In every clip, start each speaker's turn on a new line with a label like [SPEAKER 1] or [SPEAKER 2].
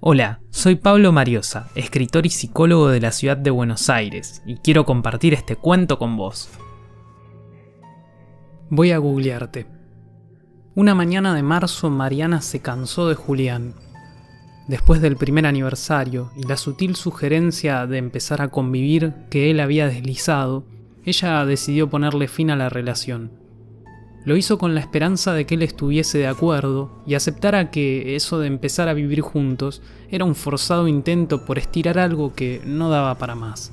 [SPEAKER 1] Hola, soy Pablo Mariosa, escritor y psicólogo de la ciudad de Buenos Aires, y quiero compartir este cuento con vos. Voy a googlearte. Una mañana de marzo Mariana se cansó de Julián. Después del primer aniversario y la sutil sugerencia de empezar a convivir que él había deslizado, ella decidió ponerle fin a la relación. Lo hizo con la esperanza de que él estuviese de acuerdo y aceptara que eso de empezar a vivir juntos era un forzado intento por estirar algo que no daba para más.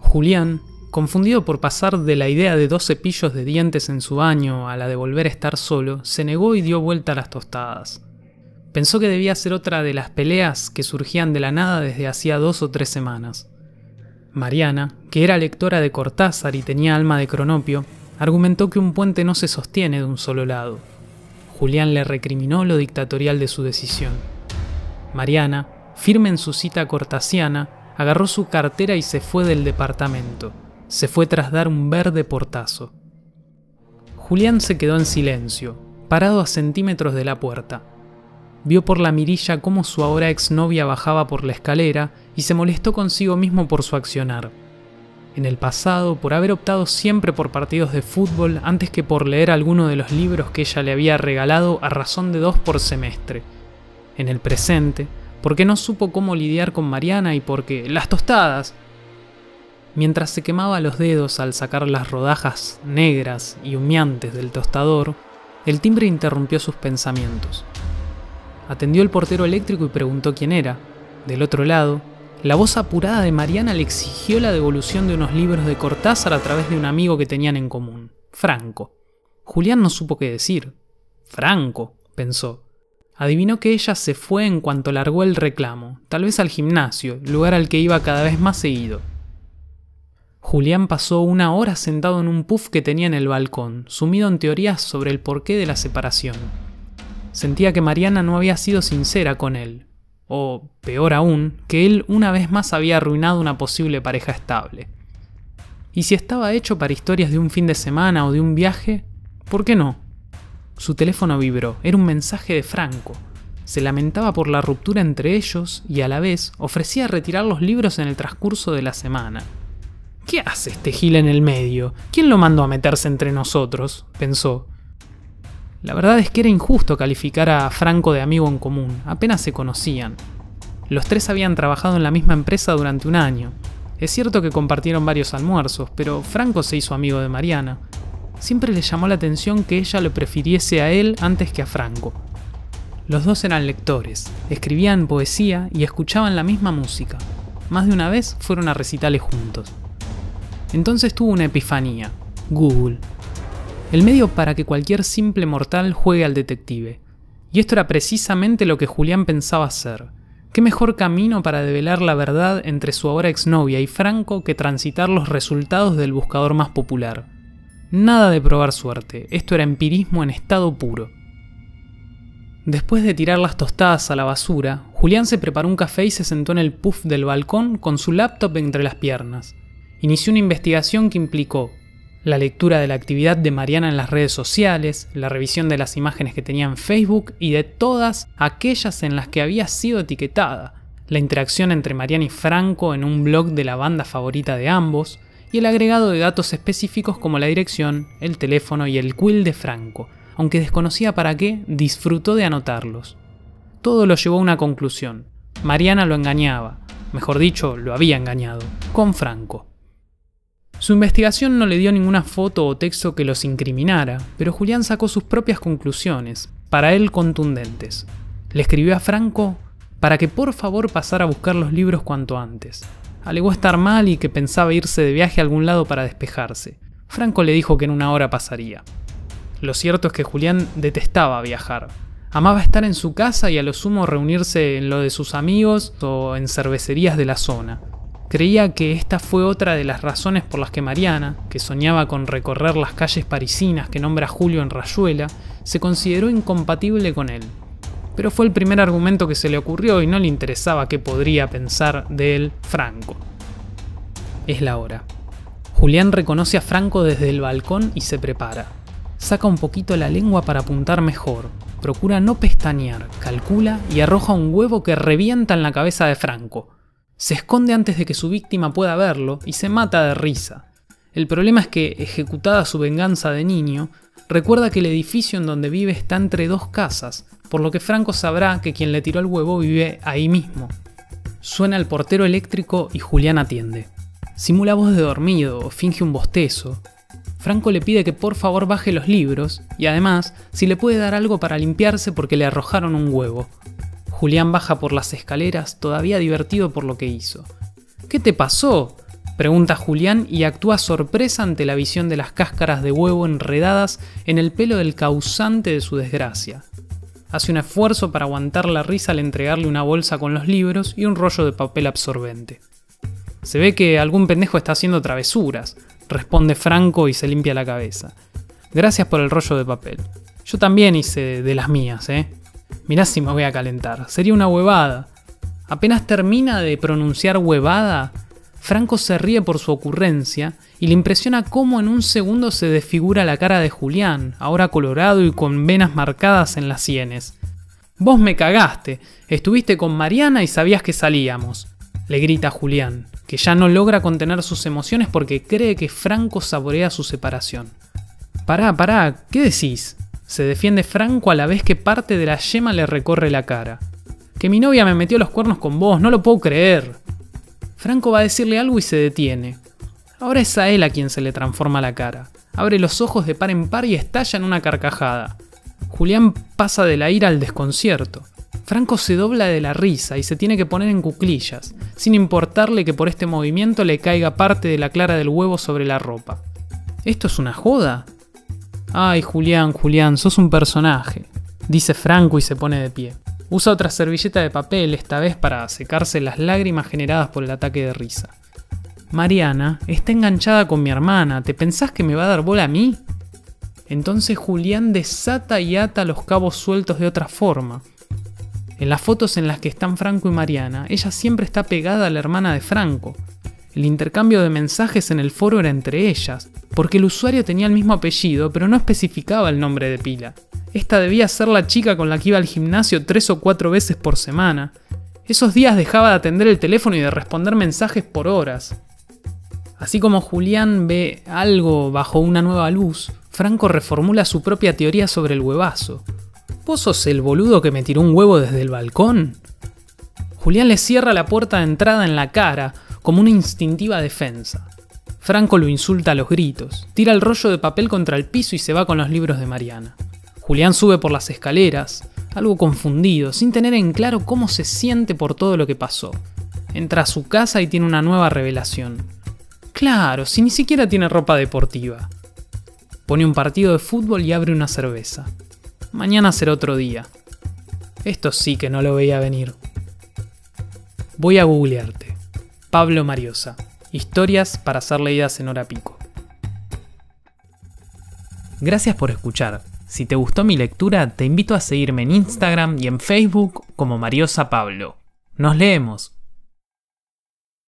[SPEAKER 1] Julián, confundido por pasar de la idea de dos cepillos de dientes en su baño a la de volver a estar solo, se negó y dio vuelta a las tostadas. Pensó que debía ser otra de las peleas que surgían de la nada desde hacía dos o tres semanas. Mariana, que era lectora de Cortázar y tenía alma de cronopio, argumentó que un puente no se sostiene de un solo lado. Julián le recriminó lo dictatorial de su decisión. Mariana, firme en su cita cortasiana, agarró su cartera y se fue del departamento. Se fue tras dar un verde portazo. Julián se quedó en silencio, parado a centímetros de la puerta. Vio por la mirilla cómo su ahora exnovia bajaba por la escalera y se molestó consigo mismo por su accionar en el pasado por haber optado siempre por partidos de fútbol antes que por leer alguno de los libros que ella le había regalado a razón de dos por semestre. En el presente, porque no supo cómo lidiar con Mariana y porque las tostadas. Mientras se quemaba los dedos al sacar las rodajas negras y humeantes del tostador, el timbre interrumpió sus pensamientos. Atendió el portero eléctrico y preguntó quién era. Del otro lado, la voz apurada de Mariana le exigió la devolución de unos libros de Cortázar a través de un amigo que tenían en común, Franco. Julián no supo qué decir. Franco, pensó. Adivinó que ella se fue en cuanto largó el reclamo, tal vez al gimnasio, lugar al que iba cada vez más seguido. Julián pasó una hora sentado en un puff que tenía en el balcón, sumido en teorías sobre el porqué de la separación. Sentía que Mariana no había sido sincera con él, o peor aún, que él una vez más había arruinado una posible pareja estable. Y si estaba hecho para historias de un fin de semana o de un viaje, ¿por qué no? Su teléfono vibró, era un mensaje de Franco. Se lamentaba por la ruptura entre ellos y a la vez ofrecía retirar los libros en el transcurso de la semana. ¿Qué hace este Gil en el medio? ¿Quién lo mandó a meterse entre nosotros? pensó. La verdad es que era injusto calificar a Franco de amigo en común, apenas se conocían. Los tres habían trabajado en la misma empresa durante un año. Es cierto que compartieron varios almuerzos, pero Franco se hizo amigo de Mariana. Siempre le llamó la atención que ella lo prefiriese a él antes que a Franco. Los dos eran lectores, escribían poesía y escuchaban la misma música. Más de una vez fueron a recitales juntos. Entonces tuvo una epifanía. Google, el medio para que cualquier simple mortal juegue al detective. Y esto era precisamente lo que Julián pensaba hacer. ¿Qué mejor camino para develar la verdad entre su ahora exnovia y Franco que transitar los resultados del buscador más popular? Nada de probar suerte, esto era empirismo en estado puro. Después de tirar las tostadas a la basura, Julián se preparó un café y se sentó en el puff del balcón con su laptop entre las piernas. Inició una investigación que implicó la lectura de la actividad de Mariana en las redes sociales, la revisión de las imágenes que tenía en Facebook y de todas aquellas en las que había sido etiquetada, la interacción entre Mariana y Franco en un blog de la banda favorita de ambos, y el agregado de datos específicos como la dirección, el teléfono y el quill de Franco, aunque desconocía para qué, disfrutó de anotarlos. Todo lo llevó a una conclusión. Mariana lo engañaba, mejor dicho, lo había engañado, con Franco. Su investigación no le dio ninguna foto o texto que los incriminara, pero Julián sacó sus propias conclusiones, para él contundentes. Le escribió a Franco para que por favor pasara a buscar los libros cuanto antes. Alegó estar mal y que pensaba irse de viaje a algún lado para despejarse. Franco le dijo que en una hora pasaría. Lo cierto es que Julián detestaba viajar. Amaba estar en su casa y a lo sumo reunirse en lo de sus amigos o en cervecerías de la zona. Creía que esta fue otra de las razones por las que Mariana, que soñaba con recorrer las calles parisinas que nombra Julio en Rayuela, se consideró incompatible con él. Pero fue el primer argumento que se le ocurrió y no le interesaba qué podría pensar de él Franco. Es la hora. Julián reconoce a Franco desde el balcón y se prepara. Saca un poquito la lengua para apuntar mejor. Procura no pestañear, calcula y arroja un huevo que revienta en la cabeza de Franco. Se esconde antes de que su víctima pueda verlo y se mata de risa. El problema es que, ejecutada su venganza de niño, recuerda que el edificio en donde vive está entre dos casas, por lo que Franco sabrá que quien le tiró el huevo vive ahí mismo. Suena el portero eléctrico y Julián atiende. Simula voz de dormido o finge un bostezo. Franco le pide que por favor baje los libros y además si le puede dar algo para limpiarse porque le arrojaron un huevo. Julián baja por las escaleras, todavía divertido por lo que hizo. ¿Qué te pasó? Pregunta Julián y actúa sorpresa ante la visión de las cáscaras de huevo enredadas en el pelo del causante de su desgracia. Hace un esfuerzo para aguantar la risa al entregarle una bolsa con los libros y un rollo de papel absorbente. Se ve que algún pendejo está haciendo travesuras, responde Franco y se limpia la cabeza. Gracias por el rollo de papel. Yo también hice de las mías, ¿eh? Mirá si me voy a calentar. Sería una huevada. Apenas termina de pronunciar huevada, Franco se ríe por su ocurrencia y le impresiona cómo en un segundo se desfigura la cara de Julián, ahora colorado y con venas marcadas en las sienes. Vos me cagaste, estuviste con Mariana y sabías que salíamos, le grita Julián, que ya no logra contener sus emociones porque cree que Franco saborea su separación. Pará, pará, ¿qué decís? Se defiende Franco a la vez que parte de la yema le recorre la cara. Que mi novia me metió los cuernos con vos, no lo puedo creer. Franco va a decirle algo y se detiene. Ahora es a él a quien se le transforma la cara. Abre los ojos de par en par y estalla en una carcajada. Julián pasa de la ira al desconcierto. Franco se dobla de la risa y se tiene que poner en cuclillas, sin importarle que por este movimiento le caiga parte de la clara del huevo sobre la ropa. ¿Esto es una joda? Ay, Julián, Julián, sos un personaje, dice Franco y se pone de pie. Usa otra servilleta de papel, esta vez para secarse las lágrimas generadas por el ataque de risa. Mariana está enganchada con mi hermana, ¿te pensás que me va a dar bola a mí? Entonces Julián desata y ata los cabos sueltos de otra forma. En las fotos en las que están Franco y Mariana, ella siempre está pegada a la hermana de Franco, el intercambio de mensajes en el foro era entre ellas, porque el usuario tenía el mismo apellido, pero no especificaba el nombre de pila. Esta debía ser la chica con la que iba al gimnasio tres o cuatro veces por semana. Esos días dejaba de atender el teléfono y de responder mensajes por horas. Así como Julián ve algo bajo una nueva luz, Franco reformula su propia teoría sobre el huevazo. ¿Vos sos el boludo que me tiró un huevo desde el balcón? Julián le cierra la puerta de entrada en la cara, como una instintiva defensa. Franco lo insulta a los gritos, tira el rollo de papel contra el piso y se va con los libros de Mariana. Julián sube por las escaleras, algo confundido, sin tener en claro cómo se siente por todo lo que pasó. Entra a su casa y tiene una nueva revelación. Claro, si ni siquiera tiene ropa deportiva. Pone un partido de fútbol y abre una cerveza. Mañana será otro día. Esto sí que no lo veía venir. Voy a googlearte. Pablo Mariosa. Historias para ser leídas en hora pico. Gracias por escuchar. Si te gustó mi lectura, te invito a seguirme en Instagram y en Facebook como Mariosa Pablo. Nos leemos.